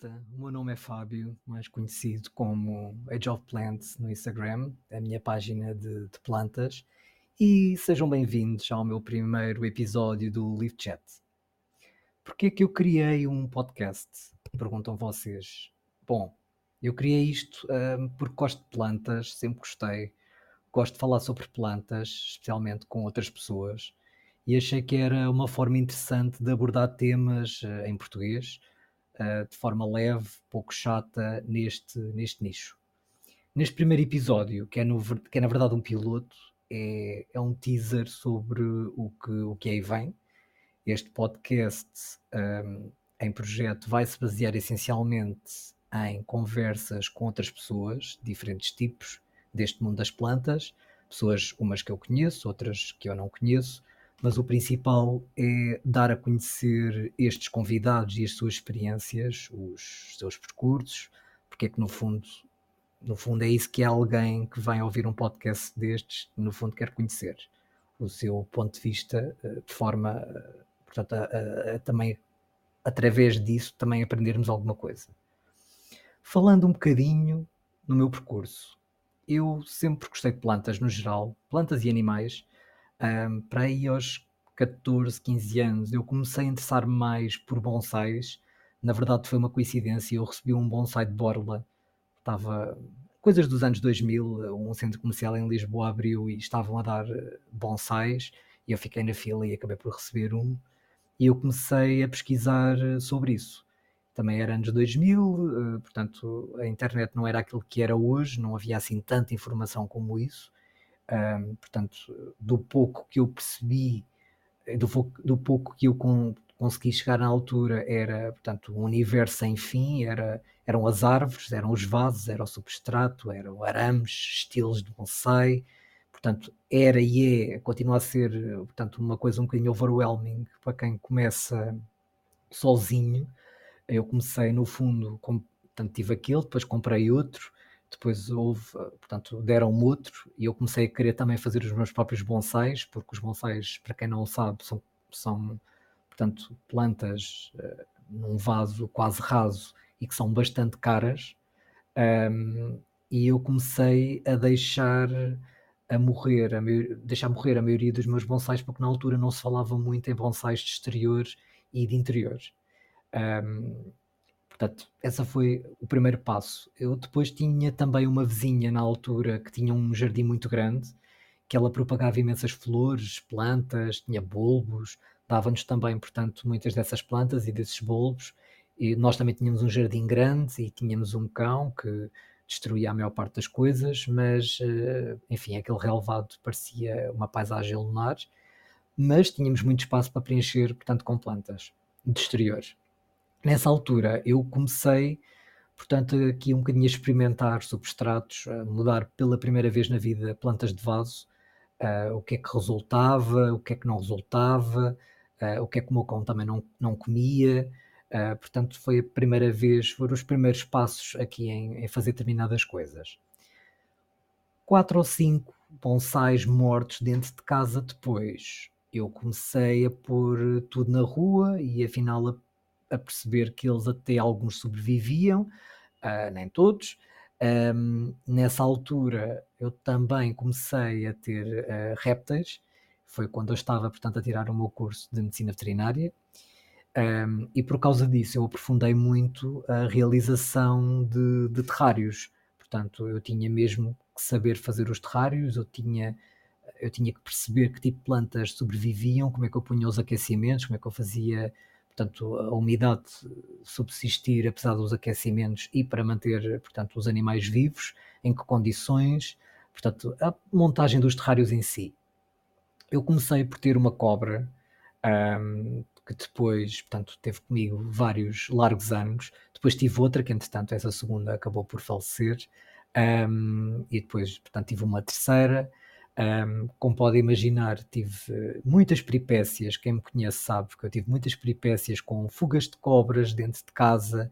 malta, o meu nome é Fábio, mais conhecido como Age of Plants no Instagram, a minha página de, de plantas, e sejam bem-vindos ao meu primeiro episódio do Live Chat. Porquê é que eu criei um podcast? Perguntam vocês. Bom, eu criei isto um, porque gosto de plantas, sempre gostei, gosto de falar sobre plantas, especialmente com outras pessoas, e achei que era uma forma interessante de abordar temas uh, em português de forma leve, pouco chata, neste, neste nicho. Neste primeiro episódio, que é, no, que é na verdade um piloto, é, é um teaser sobre o que, o que aí vem. Este podcast um, em projeto vai se basear essencialmente em conversas com outras pessoas, diferentes tipos, deste mundo das plantas, pessoas umas que eu conheço, outras que eu não conheço, mas o principal é dar a conhecer estes convidados e as suas experiências, os seus percursos, porque é que no fundo, no fundo é isso que é alguém que vem ouvir um podcast destes, no fundo quer conhecer o seu ponto de vista eh, de forma, eh, portanto, a, a, a, também através disso também aprendermos alguma coisa. Falando um bocadinho no meu percurso, eu sempre gostei de plantas no geral, plantas e animais, um, para aí aos 14, 15 anos, eu comecei a interessar-me mais por bonsais. Na verdade, foi uma coincidência. Eu recebi um bonsai de Borla. Estava coisas dos anos 2000. Um centro comercial em Lisboa abriu e estavam a dar eh, bonsais. E eu fiquei na fila e acabei por receber um. E eu comecei a pesquisar eh, sobre isso. Também era anos 2000, eh, portanto, a internet não era aquilo que era hoje, não havia assim tanta informação como isso. Um, portanto, do pouco que eu percebi, do, do pouco que eu con consegui chegar na altura, era, portanto, um universo sem fim, era, eram as árvores, eram os vasos, era o substrato, eram arames, estilos de bonsai, portanto, era e é, continua a ser, portanto, uma coisa um bocadinho overwhelming para quem começa sozinho. Eu comecei, no fundo, com, portanto, tive aquele, depois comprei outro, depois houve, eh, portanto, deram-me outro e eu comecei a querer também fazer os meus próprios bonsais, porque os bonsais, para quem não sabe, são, são portanto, plantas uh, num vaso quase raso e que são bastante caras. Um, e eu comecei a deixar a morrer, a deixar morrer a maioria dos meus bonsais, porque na altura não se falava muito em bonsais de exterior e de interior. Um, Portanto, esse foi o primeiro passo. Eu depois tinha também uma vizinha na altura que tinha um jardim muito grande, que ela propagava imensas flores, plantas, tinha bulbos, dava-nos também, portanto, muitas dessas plantas e desses bulbos. E nós também tínhamos um jardim grande e tínhamos um cão que destruía a maior parte das coisas, mas, eh, enfim, aquele relevado parecia uma paisagem lunar, mas tínhamos muito espaço para preencher, portanto, com plantas de exterior. Nessa altura eu comecei, portanto, aqui um bocadinho a experimentar substratos, a mudar pela primeira vez na vida plantas de vaso, uh, o que é que resultava, o que é que não resultava, uh, o que é que o meu cão também não, não comia. Uh, portanto, foi a primeira vez, foram os primeiros passos aqui em, em fazer determinadas coisas. Quatro ou cinco bonsais mortos dentro de casa depois. Eu comecei a pôr tudo na rua e afinal a a perceber que eles até alguns sobreviviam, uh, nem todos. Um, nessa altura eu também comecei a ter uh, répteis, foi quando eu estava, portanto, a tirar o meu curso de medicina veterinária. Um, e por causa disso eu aprofundei muito a realização de, de terrários. Portanto, eu tinha mesmo que saber fazer os terrários, eu tinha eu tinha que perceber que tipo de plantas sobreviviam, como é que eu punha os aquecimentos, como é que eu fazia portanto, a umidade subsistir apesar dos aquecimentos e para manter, portanto, os animais vivos, em que condições, portanto, a montagem dos terrários em si. Eu comecei por ter uma cobra um, que depois, portanto, teve comigo vários largos anos. Depois tive outra que, entretanto, essa segunda acabou por falecer. Um, e depois, portanto, tive uma terceira. Um, como pode imaginar, tive muitas peripécias. Quem me conhece sabe que eu tive muitas peripécias com fugas de cobras dentro de casa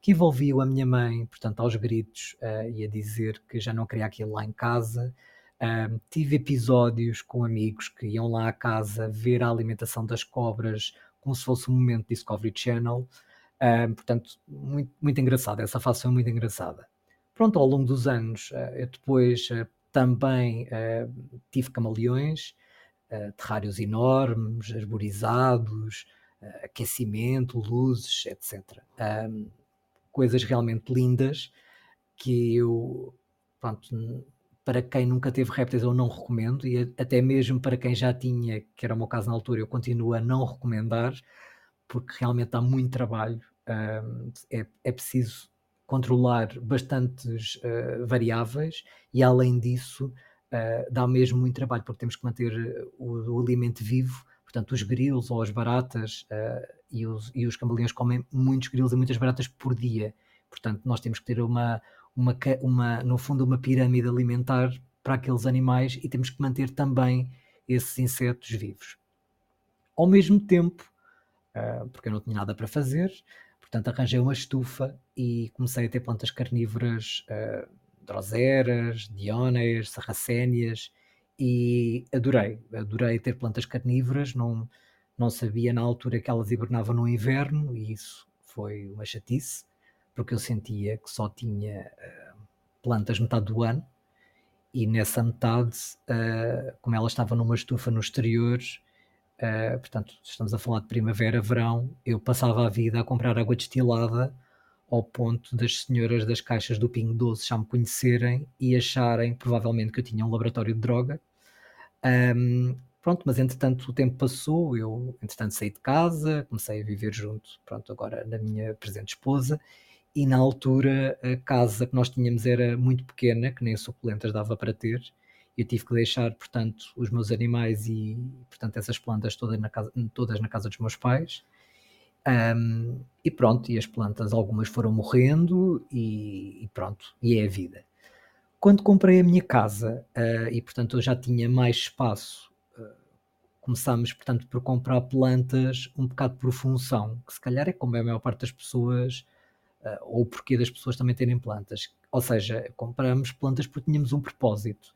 que envolviam a minha mãe, portanto, aos gritos uh, e a dizer que já não queria aquilo lá em casa. Um, tive episódios com amigos que iam lá à casa ver a alimentação das cobras como se fosse um momento Discovery Channel. Uh, portanto, muito, muito engraçada, essa fase foi muito engraçada. Pronto, ao longo dos anos, uh, eu depois uh, também tive camaleões, terrários enormes, arborizados, aquecimento, luzes, etc. coisas realmente lindas que eu, pronto, para quem nunca teve répteis eu não recomendo e até mesmo para quem já tinha, que era o meu caso na altura, eu continuo a não recomendar porque realmente dá muito trabalho, uh, é, é preciso controlar bastantes uh, variáveis e além disso uh, dá mesmo muito trabalho porque temos que manter o, o alimento vivo, portanto os grilos ou as baratas e os, e os camaleões comem muitos grilos e muitas baratas por dia, portanto nós temos que ter uma, uma, uma, no fundo, uma pirâmide alimentar para aqueles animais e temos que manter também esses insetos vivos. Ao mesmo tempo, porque eu não tinha nada para fazer, portanto arranjei uma estufa e comecei a ter plantas carnívoras, uh, droseras, sarracénias e adorei, adorei ter plantas carnívoras, não, não sabia na altura que elas hibernavam no inverno e isso foi uma chatice, porque eu sentia que só tinha uh, plantas metade do ano e nessa metade, uh, como ela estava numa estufa no exterior, uh, portanto, estamos a falar de primavera, verão, eu passava a vida a comprar água destilada ao ponto das senhoras das caixas do Pingo Doce já me conhecerem e acharem provavelmente que eu tinha um laboratório de droga. Um, pronto, mas entretanto o tempo passou, eu entretanto saí de casa, comecei a viver junto, pronto, agora na minha presente esposa, e na altura a casa que nós tínhamos era muito pequena, que nem suculentas dava para ter. Eu tive que deixar, portanto, os meus animais e, portanto, essas plantas todas na casa, todas na casa dos meus pais. Um, e pronto, e as plantas, algumas foram morrendo e, e, pronto, e é a vida. Quando comprei a minha casa uh, e, portanto, eu já tinha mais espaço, uh, começámos, portanto, por comprar plantas um bocado por função, que se calhar é como é a maior parte das pessoas uh, ou o porquê das pessoas também terem plantas. Ou seja, compramos plantas porque tínhamos um propósito.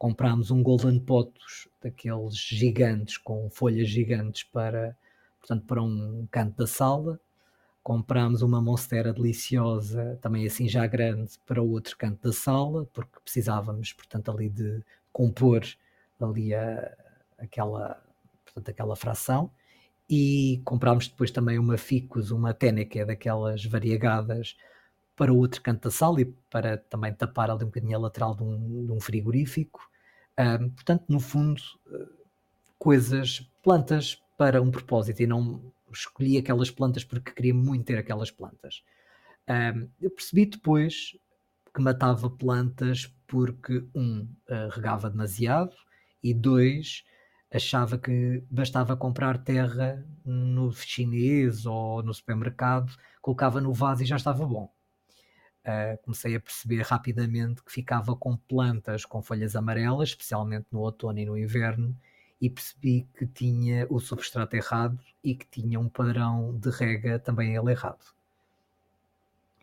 Comprámos um Golden Potus, daqueles gigantes, com folhas gigantes para, portanto, para um canto da sala. Comprámos uma Monstera deliciosa, também assim já grande, para o outro canto da sala, porque precisávamos, portanto, ali de compor ali a, aquela, portanto, aquela fração e comprámos depois também uma Ficus, uma Tene, que é daquelas variegadas para o outro canto da sala e para também tapar ali um bocadinho a lateral de um, de um frigorífico. Um, portanto, no fundo, coisas, plantas para um propósito e não escolhi aquelas plantas porque queria muito ter aquelas plantas. Um, eu percebi depois que matava plantas porque, um, uh, regava demasiado e dois, achava que bastava comprar terra no chinês ou no supermercado, colocava no vaso e já estava bom. Uh, comecei a perceber rapidamente que ficava com plantas com folhas amarelas, especialmente no outono e no inverno, e percebi que tinha o substrato errado e que tinha um padrão de rega também ele errado.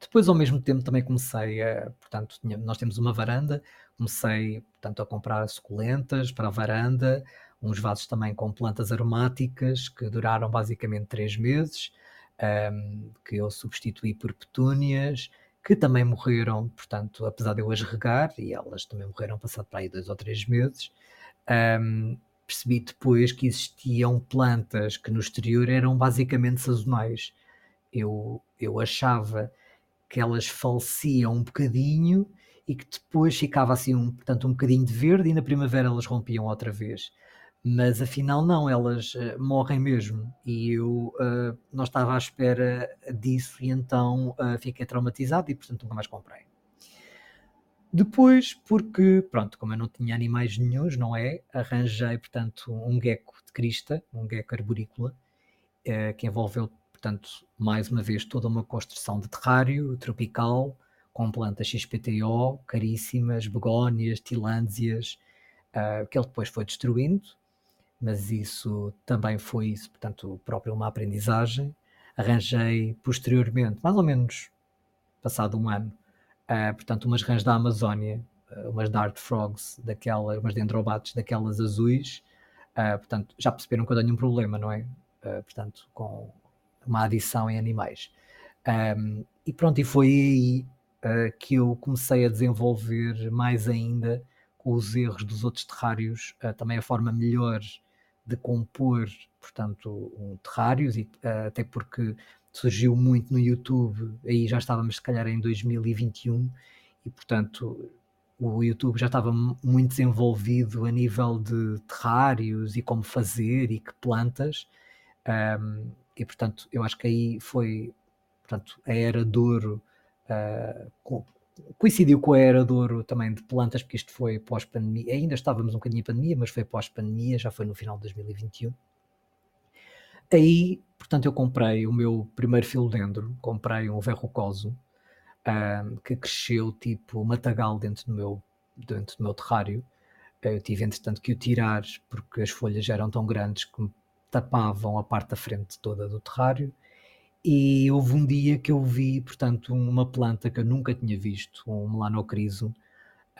Depois, ao mesmo tempo, também comecei a, portanto, nós temos uma varanda, comecei, portanto, a comprar suculentas para a varanda, uns vasos também com plantas aromáticas que duraram basicamente três meses, um, que eu substituí por petúnias, que também morreram, portanto, apesar de eu as regar, e elas também morreram passado para aí dois ou três meses. Um, percebi depois que existiam plantas que no exterior eram basicamente sazonais. Eu, eu achava que elas faleciam um bocadinho e que depois ficava assim um, portanto, um bocadinho de verde e na primavera elas rompiam outra vez mas afinal não, elas uh, morrem mesmo. E eu uh, não estava à espera disso e então uh, fiquei traumatizado e portanto nunca mais comprei. Depois, porque, pronto, como eu não tinha animais nenhums, não é? Arranjei, portanto, um gecko de crista, um gecko arborícola, que envolveu, portanto, mais uma vez toda uma construção de terrário tropical, com plantas XPTO, caríssimas, begónias, tilânsias, que ele depois foi destruindo, mas isso também foi, portanto, próprio uma aprendizagem. Arranjei posteriormente, mais ou menos passado um ano, uh, portanto, umas rãs da Amazónia, uh, umas Dart Frogs, daquelas, umas dendrobates daquelas azuis. Uh, portanto, já perceberam que eu tenho um problema, não é? portanto, com uma adição em animais. Um, e pronto, e foi aí que eu comecei a desenvolver mais ainda os erros dos outros terrários, também a forma melhor de compor, portanto, um terrários, e, uh, até porque surgiu muito no YouTube, aí já estávamos se calhar em 2021, e portanto o YouTube já estava muito desenvolvido a nível de terrários e como fazer e que plantas, um, e portanto eu acho que aí foi portanto, a era de ouro uh, coincidiu com a era de ouro também de plantas, porque isto foi pós-pandemia, ainda estávamos um bocadinho em pandemia, mas foi pós-pandemia, já foi no final de 2021. Aí, portanto, eu comprei o meu primeiro filodendro, comprei um verrucoso, um, que cresceu tipo matagal dentro do meu, dentro do meu terrário. Eu tive, entretanto, que o tirar porque as folhas eram tão grandes que me tapavam a parte da frente toda do terrário. E houve um dia que eu vi, portanto, uma planta que eu nunca tinha visto, um melanocriso,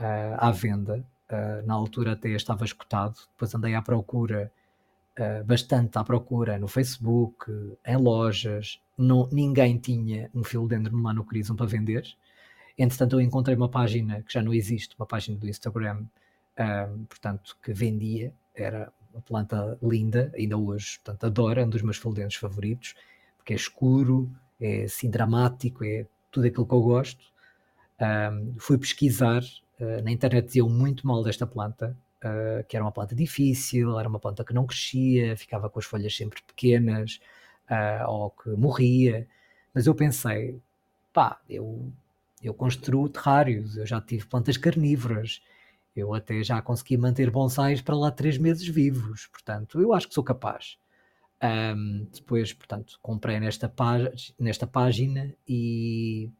uh, à venda. Uh, na altura até estava escutado, depois andei à procura, uh, bastante à procura no Facebook, em lojas, não, ninguém tinha um filodendro melanocriso para vender. Entretanto, eu encontrei uma página que já não existe, uma página do Instagram, portanto, que vendia, era uma planta linda, ainda hoje, portanto, adoro, é um dos meus filodendros favoritos porque é escuro, é assim dramático, é tudo aquilo que eu gosto. Um, fui pesquisar, uh, na internet diziam muito mal desta planta, uh, que era uma planta difícil, era uma planta que não crescia, ficava com as folhas sempre pequenas, uh, ou que morria. Mas eu pensei, pá, eu, eu construo terrários, eu já tive plantas carnívoras, eu até já consegui manter bonsais para lá três meses vivos, portanto, eu acho que sou capaz. Um, depois, portanto, comprei nesta, nesta página e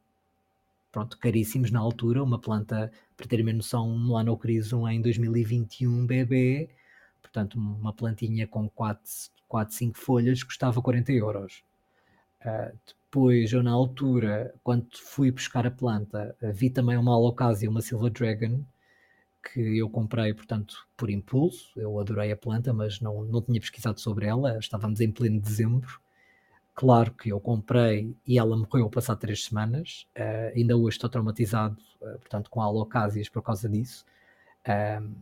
pronto, caríssimos na altura, uma planta, para terem uma noção, um Melanocrisum em 2021 bebê, portanto, uma plantinha com 4, 4 5 folhas custava 40 euros. Uh, depois, eu na altura, quando fui buscar a planta, vi também uma Alocasia, uma Silver Dragon, que eu comprei, portanto, por impulso. Eu adorei a planta, mas não, não tinha pesquisado sobre ela. Estávamos em pleno dezembro. Claro que eu comprei e ela morreu passar três semanas. Uh, ainda hoje estou traumatizado, uh, portanto, com alocásias por causa disso. Uh,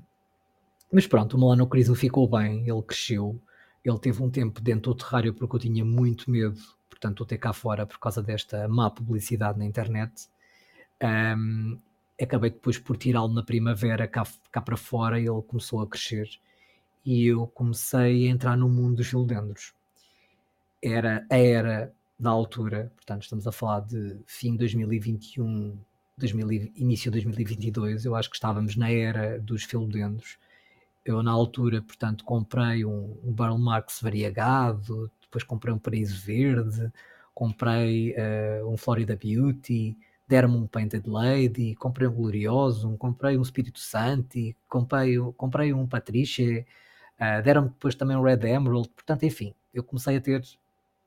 mas pronto, o Melanocrismo ficou bem, ele cresceu. Ele teve um tempo dentro do terrário porque eu tinha muito medo, portanto, de ter cá fora por causa desta má publicidade na internet. Um, acabei depois por tirá-lo na primavera cá, cá para fora e ele começou a crescer e eu comecei a entrar no mundo dos filodendros. Era a era da altura, portanto estamos a falar de fim de 2021, 2000, início de 2022, eu acho que estávamos na era dos filodendros. Eu na altura, portanto, comprei um, um Barrel Marks variegado, depois comprei um Paraíso Verde, comprei uh, um Florida Beauty, deram-me um Painted Lady, comprei um Glorioso, comprei um Espírito Santo, comprei, comprei um Patricia, uh, deram-me depois também um Red Emerald, portanto, enfim, eu comecei a ter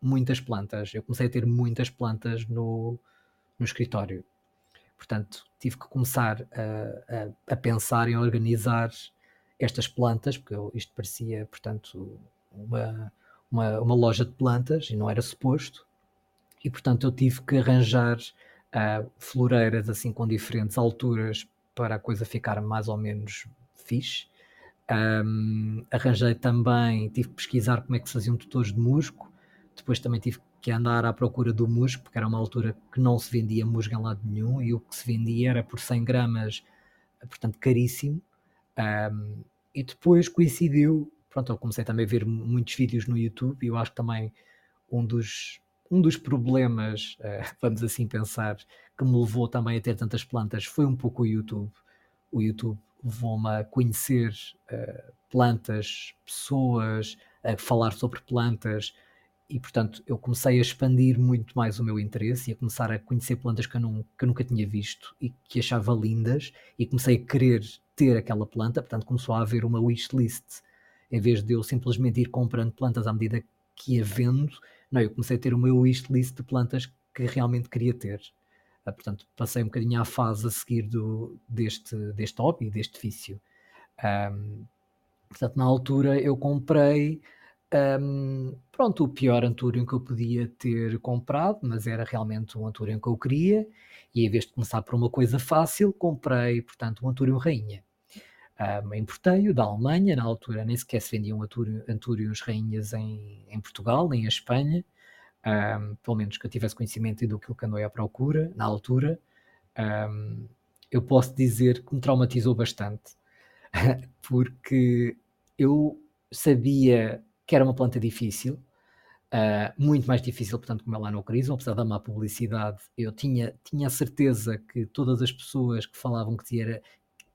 muitas plantas, eu comecei a ter muitas plantas no, no escritório. Portanto, tive que começar a, a, a pensar em organizar estas plantas, porque eu, isto parecia, portanto, uma, uma, uma loja de plantas e não era suposto. E, portanto, eu tive que arranjar uh, floreiras assim com diferentes alturas para a coisa ficar mais ou menos fixe. Um, arranjei também, tive que pesquisar como é que se faziam tutores de musgo, depois também tive que andar à procura do musgo, porque era uma altura que não se vendia musgo em lado nenhum e o que se vendia era por 100 gramas, portanto caríssimo. Um, e depois coincidiu, pronto, eu comecei também a ver muitos vídeos no YouTube e eu acho que também um dos um dos problemas, uh, vamos assim pensar, que me levou também a ter tantas plantas foi um pouco o YouTube. O YouTube levou-me a conhecer uh, plantas, pessoas, a falar sobre plantas e, portanto, eu comecei a expandir muito mais o meu interesse e a começar a conhecer plantas que eu, não, que eu nunca tinha visto e que achava lindas e comecei a querer ter aquela planta, portanto, começou a haver uma wishlist em vez de eu simplesmente ir comprando plantas à medida que ia vendo, não, eu comecei a ter o meu wishlist de plantas que realmente queria ter. Uh, portanto, passei um bocadinho à fase a seguir do, deste, deste hobby, deste vício. Um, portanto, na altura eu comprei Um, pronto, o pior Anturium que eu podia ter comprado, mas era realmente um Anturium que eu queria, e em vez de começar por uma coisa fácil, comprei, portanto, um Anturium Rainha. Um, importei-o da Alemanha, na altura nem sequer se vendiam Anturiums Rainhas em, em Portugal, nem em Espanha, um, pelo menos que eu tivesse conhecimento do que andou à procura, na altura. Um, eu posso dizer que me traumatizou bastante, porque eu sabia que era uma planta difícil, uh, muito mais difícil, portanto, como ela no Crisol, apesar da má publicidade, eu tinha, tinha a certeza que todas as pessoas que falavam que, era,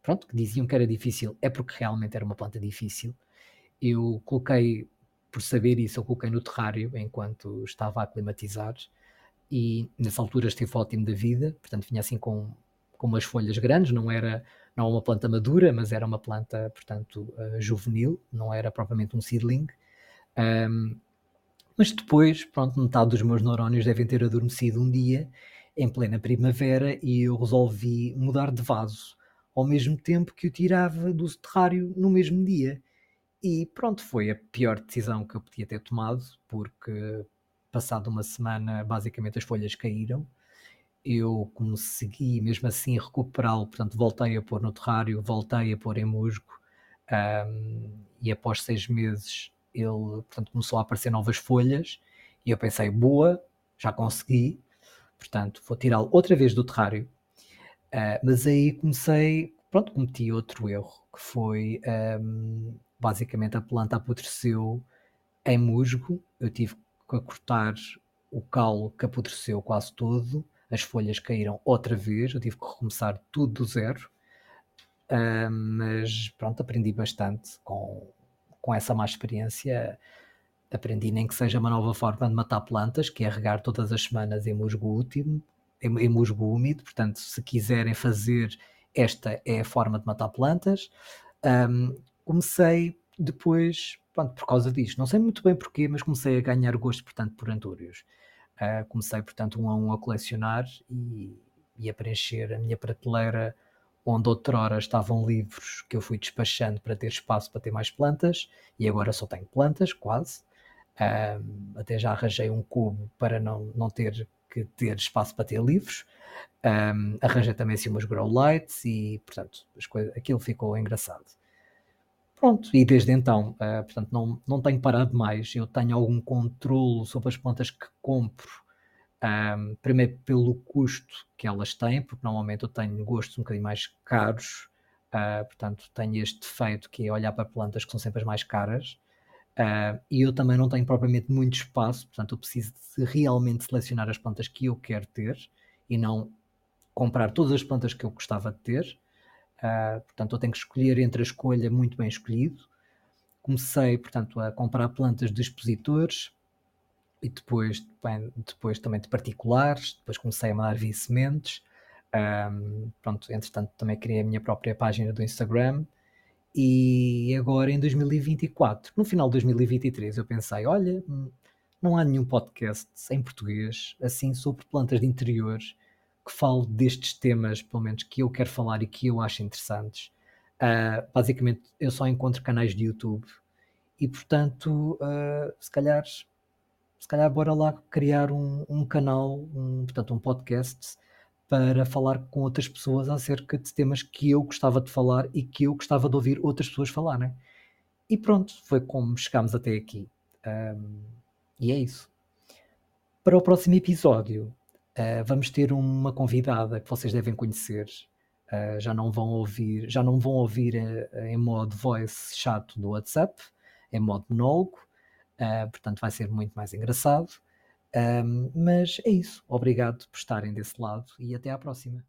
pronto, que diziam que era difícil é porque realmente era uma planta difícil. Eu coloquei, por saber isso, eu coloquei no terrário enquanto estava a aclimatizar e nessa altura esteve ótimo da vida, portanto vinha assim com, com umas folhas grandes, não era não uma planta madura, mas era uma planta, portanto, uh, juvenil, não era propriamente um seedling. Um, mas depois, pronto, metade dos meus neurónios devem ter adormecido um dia, em plena primavera, e eu resolvi mudar de vaso, ao mesmo tempo que o tirava do terrário no mesmo dia. E pronto, foi a pior decisão que eu podia ter tomado, porque passado uma semana, basicamente as folhas caíram. Eu consegui mesmo assim recuperá-lo, portanto, voltei a pôr no terrário, voltei a pôr em musgo, um, e após seis meses ele portanto, começou a aparecer novas folhas e eu pensei, boa, já consegui, portanto vou tirá-lo outra vez do terrário. Uh, mas aí comecei, pronto, cometi outro erro, que foi um, basicamente a planta apodreceu em musgo, eu tive que cortar o calo que apodreceu quase todo, as folhas caíram outra vez, eu tive que recomeçar tudo do zero, uh, mas pronto, aprendi bastante com, com essa má experiência, aprendi nem que seja uma nova forma de matar plantas, que é regar todas as semanas em musgo último, em, em musgo úmido. Portanto, se quiserem fazer, esta é a forma de matar plantas. Um, comecei depois, pronto, por causa disto, não sei muito bem porquê, mas comecei a ganhar gosto, portanto, por antúrios. Uh, comecei, portanto, um a um a colecionar e, e a preencher a minha prateleira onde outrora estavam livros que eu fui despachando para ter espaço para ter mais plantas e agora só tenho plantas, quase. Até já arranjei um cubo para não, não ter que ter espaço para ter livros. Um, arranjei também assim umas grow lights e, portanto, coisas, aquilo ficou engraçado. Pronto, e desde então, uh, portanto, não, não tenho parado mais. Eu tenho algum controle sobre as plantas que compro um, primeiro pelo custo que elas têm, porque normalmente eu tenho gostos um bocadinho mais caros, uh, portanto tenho este defeito que é olhar para plantas que são sempre as mais caras, uh, e eu também não tenho propriamente muito espaço, portanto eu preciso realmente selecionar as plantas que eu quero ter e não comprar todas as plantas que eu gostava de ter. Uh, portanto, eu tenho que escolher entre a escolha muito bem escolhido. Comecei, portanto, a comprar plantas de expositores, e depois, bem, depois também de particulares, depois comecei a mandar via sementes. Um, pronto, entretanto também criei a minha própria página do Instagram e agora em 2024, no final de 2023, eu pensei: olha, hum, não há nenhum podcast em português assim sobre plantas de interior que fale destes temas, pelo menos que eu quero falar e que eu acho interessantes. Uh, basicamente, eu só encontro canais de YouTube e, portanto, uh, se calhar se calhar bora lá criar um, um canal, um, portanto um podcast para falar com outras pessoas acerca de temas que eu gostava de falar e que eu gostava de ouvir outras pessoas falarem. E pronto, foi como chegámos até aqui. Um, e é isso. Para o próximo episódio, uh, vamos ter uma convidada que vocês devem conhecer. Uh, já não vão ouvir, já não vão ouvir uh, em modo voice chato do WhatsApp, em modo monólogo. Portanto, vai ser muito mais engraçado. Um, mas é isso. Obrigado por estarem desse lado e até à próxima.